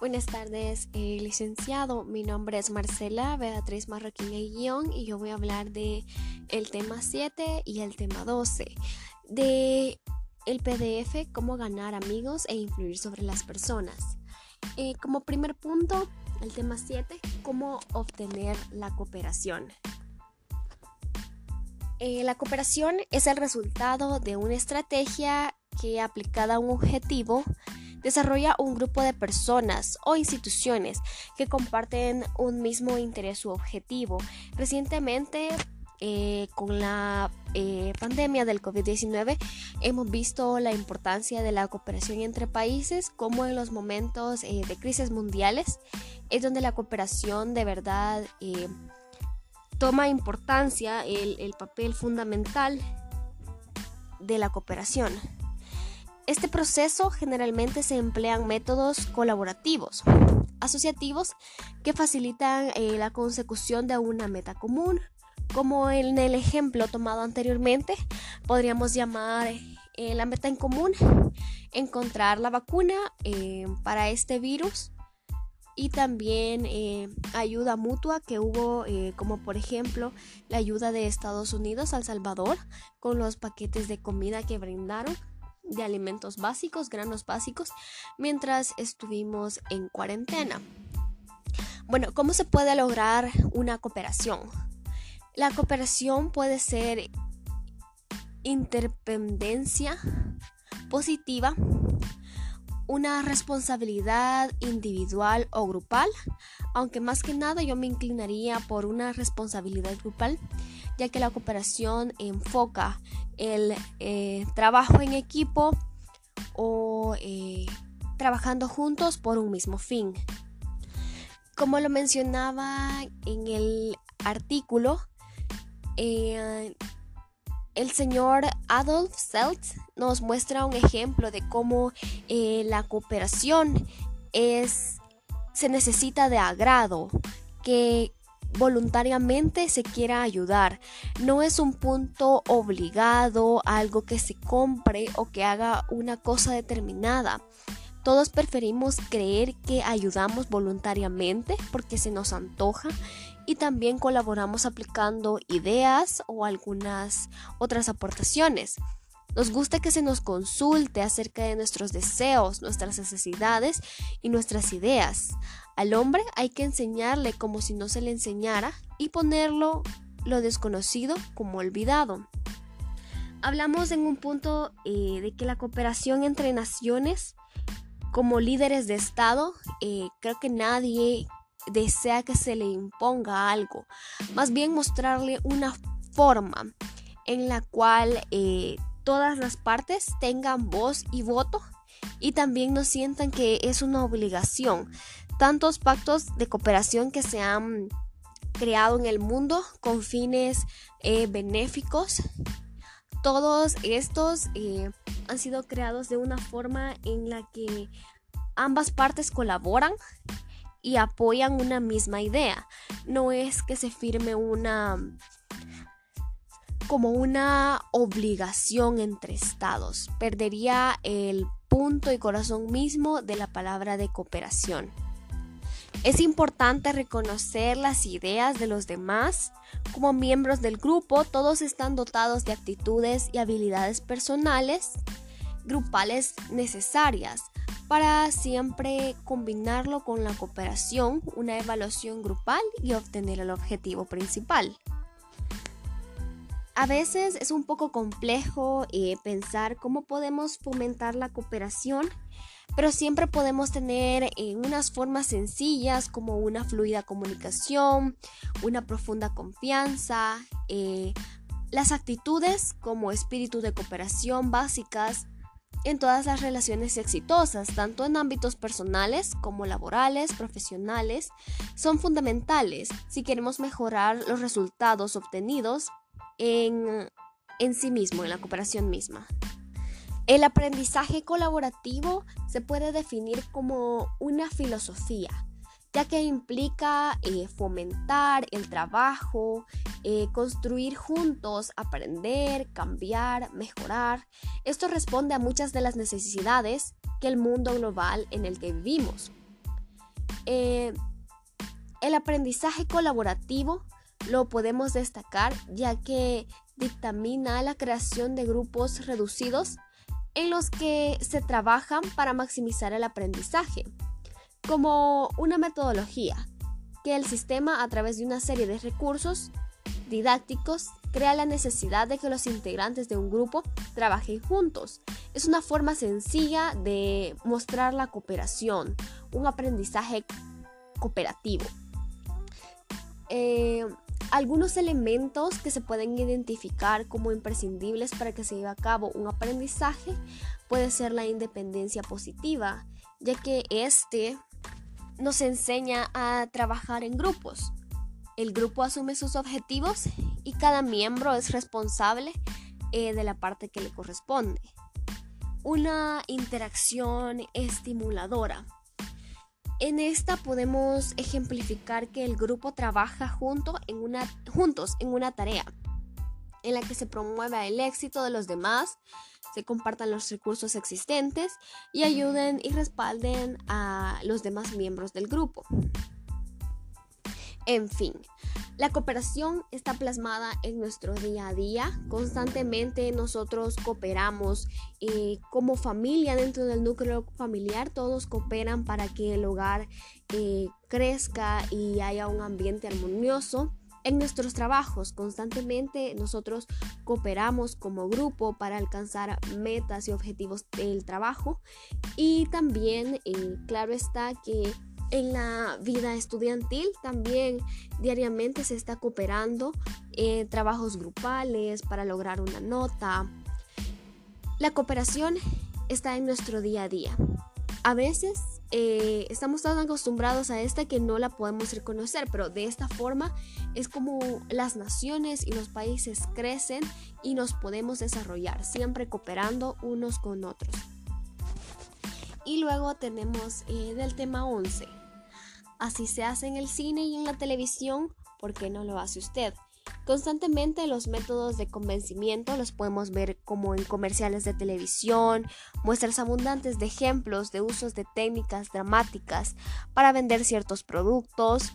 Buenas tardes, eh, licenciado. Mi nombre es Marcela Beatriz Marroquín Guión y yo voy a hablar de el tema 7 y el tema 12 de el PDF, cómo ganar amigos e influir sobre las personas. Eh, como primer punto, el tema 7, cómo obtener la cooperación. Eh, la cooperación es el resultado de una estrategia que aplicada a un objetivo desarrolla un grupo de personas o instituciones que comparten un mismo interés u objetivo. Recientemente, eh, con la eh, pandemia del COVID-19 hemos visto la importancia de la cooperación entre países como en los momentos eh, de crisis mundiales es donde la cooperación de verdad toma importancia el papel fundamental de la cooperación. Este proceso generalmente se emplean métodos colaborativos, asociativos, que facilitan eh, la consecución de una meta común. Como en el ejemplo tomado anteriormente, podríamos llamar eh, la meta en común, encontrar la vacuna eh, para este virus y también ayuda mutua que hubo, como por ejemplo la ayuda de Estados Unidos al Salvador con los paquetes de comida que brindaron de alimentos básicos, granos básicos, mientras estuvimos en cuarentena. Bueno, ¿cómo se puede lograr una cooperación? La cooperación puede ser interdependencia positiva, una responsabilidad individual o grupal, aunque más que nada yo me inclinaría por una responsabilidad grupal, ya que la cooperación enfoca el eh, trabajo en equipo o eh, trabajando juntos por un mismo fin. Como lo mencionaba en el artículo, eh, el señor Adolf Selt nos muestra un ejemplo de cómo la cooperación se necesita de agrado, que voluntariamente se quiera ayudar. No es un punto obligado, algo que se compre o que haga una cosa determinada. Todos preferimos creer que ayudamos voluntariamente porque se nos antoja y también colaboramos aplicando ideas o algunas otras aportaciones. Nos gusta que se nos consulte acerca de nuestros deseos, nuestras necesidades y nuestras ideas. Al hombre hay que enseñarle como si no se le enseñara y ponerlo lo desconocido como olvidado. Hablamos en un punto eh, de que la cooperación entre naciones como líderes de Estado, eh, creo que nadie desea que se le imponga algo, más bien mostrarle una forma en la cual eh, todas las partes tengan voz y voto y también no sientan que es una obligación. Tantos pactos de cooperación que se han creado en el mundo con fines eh, benéficos, todos estos eh, han sido creados de una forma en la que ambas partes colaboran y apoyan una misma idea. No es que se firme una como una obligación entre estados. Perdería el punto y corazón mismo de la palabra de cooperación. Es importante reconocer las ideas de los demás. Como miembros del grupo, todos están dotados de actitudes y habilidades personales, grupales necesarias para siempre combinarlo con la cooperación, una evaluación grupal y obtener el objetivo principal. A veces es un poco complejo eh, pensar cómo podemos fomentar la cooperación, pero siempre podemos tener eh, unas formas sencillas como una fluida comunicación, una profunda confianza, eh, las actitudes como espíritu de cooperación básicas en todas las relaciones exitosas, tanto en ámbitos personales como laborales, profesionales, son fundamentales si queremos mejorar los resultados obtenidos en, sí mismo, en la cooperación misma. El aprendizaje colaborativo se puede definir como una filosofía, ya que implica eh, fomentar el trabajo, eh, construir juntos, aprender, cambiar, mejorar. Esto responde a muchas de las necesidades que el mundo global en el que vivimos. Eh, el aprendizaje colaborativo lo podemos destacar ya que dictamina la creación de grupos reducidos en los que se trabajan para maximizar el aprendizaje, como una metodología que el sistema a través de una serie de recursos didácticos crea la necesidad de que los integrantes de un grupo trabajen juntos. Es una forma sencilla de mostrar la cooperación, un aprendizaje cooperativo. Eh, algunos elementos que se pueden identificar como imprescindibles para que se lleve a cabo un aprendizaje puede ser la independencia positiva, ya que este nos enseña a trabajar en grupos. El grupo asume sus objetivos y cada miembro es responsable eh, de la parte que le corresponde. Una interacción estimuladora. En esta podemos ejemplificar que el grupo trabaja junto en una, juntos en una tarea en la que se promueva el éxito de los demás, se compartan los recursos existentes y ayuden y respalden a los demás miembros del grupo. En fin, la cooperación está plasmada en nuestro día a día. Constantemente nosotros cooperamos eh, como familia dentro del núcleo familiar. Todos cooperan para que el hogar eh, crezca y haya un ambiente armonioso. En nuestros trabajos constantemente nosotros cooperamos como grupo para alcanzar metas y objetivos del trabajo y también eh, claro está que en la vida estudiantil también diariamente se está cooperando en trabajos grupales para lograr una nota. La cooperación está en nuestro día a día. A veces eh, estamos tan acostumbrados a esta que no la podemos reconocer, pero de esta forma es como las naciones y los países crecen y nos podemos desarrollar, siempre cooperando unos con otros. Y luego tenemos eh, del tema 11. Así se hace en el cine y en la televisión, ¿por qué no lo hace usted? Constantemente los métodos de convencimiento los podemos ver como en comerciales de televisión, muestras abundantes de ejemplos de usos de técnicas dramáticas para vender ciertos productos.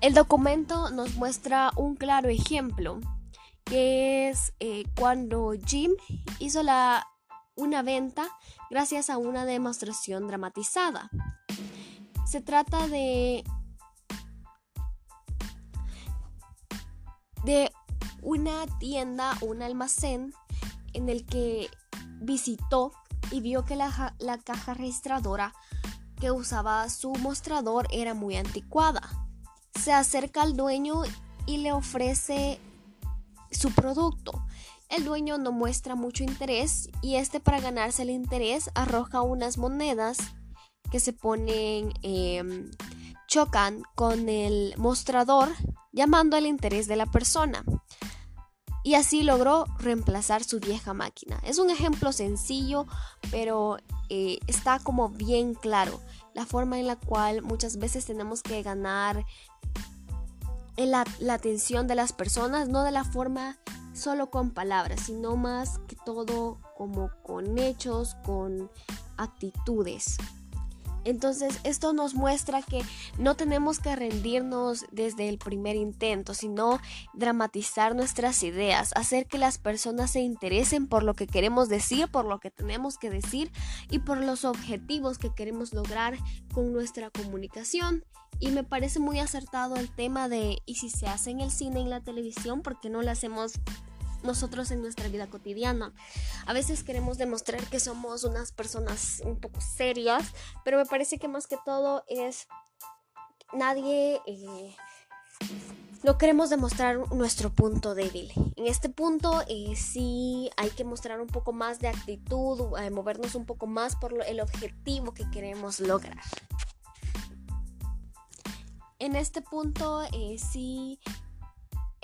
El documento nos muestra un claro ejemplo, que es eh, cuando Jim hizo la, una venta gracias a una demostración dramatizada. Se trata de de una tienda, un almacén en el que visitó y vio que la, la, caja registradora que usaba su mostrador era muy anticuada. Se acerca al dueño y le ofrece su producto. El dueño no muestra mucho interés y este para ganarse el interés arroja unas monedas que se ponen, em, chocan con el mostrador llamando al interés de la persona. Y así logró reemplazar su vieja máquina. Es un ejemplo sencillo, pero eh, está como bien claro la forma en la cual muchas veces tenemos que ganar la, la atención de las personas, no de la forma solo con palabras, sino más que todo como con hechos, con actitudes. Entonces esto nos muestra que no tenemos que rendirnos desde el primer intento, sino dramatizar nuestras ideas, hacer que las personas se interesen por lo que queremos decir, por lo que tenemos que decir y por los objetivos que queremos lograr con nuestra comunicación. Y me parece muy acertado el tema de, ¿y si se hace en el cine en la televisión, por qué no lo hacemos nosotros en nuestra vida cotidiana. A veces queremos demostrar que somos unas personas un poco serias, pero me parece que más que todo es nadie... Eh, no queremos demostrar nuestro punto débil. En este punto eh, sí hay que mostrar un poco más de actitud, eh, movernos un poco más por el objetivo que queremos lograr. En este punto eh, sí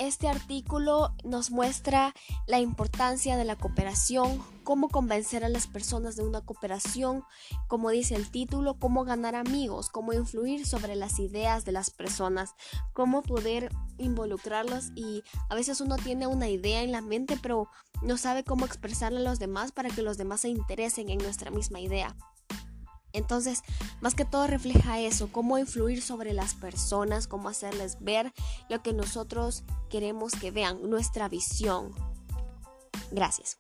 este artículo nos muestra la importancia de la cooperación, cómo convencer a las personas de una cooperación, como dice el título, cómo ganar amigos, cómo influir sobre las ideas de las personas, cómo poder involucrarlos y a veces uno tiene una idea en la mente pero no sabe cómo expresarla a los demás para que los demás se interesen en nuestra misma idea. Entonces, más que todo refleja eso, cómo influir sobre las personas, cómo hacerles ver lo que nosotros queremos que vean, nuestra visión. Gracias.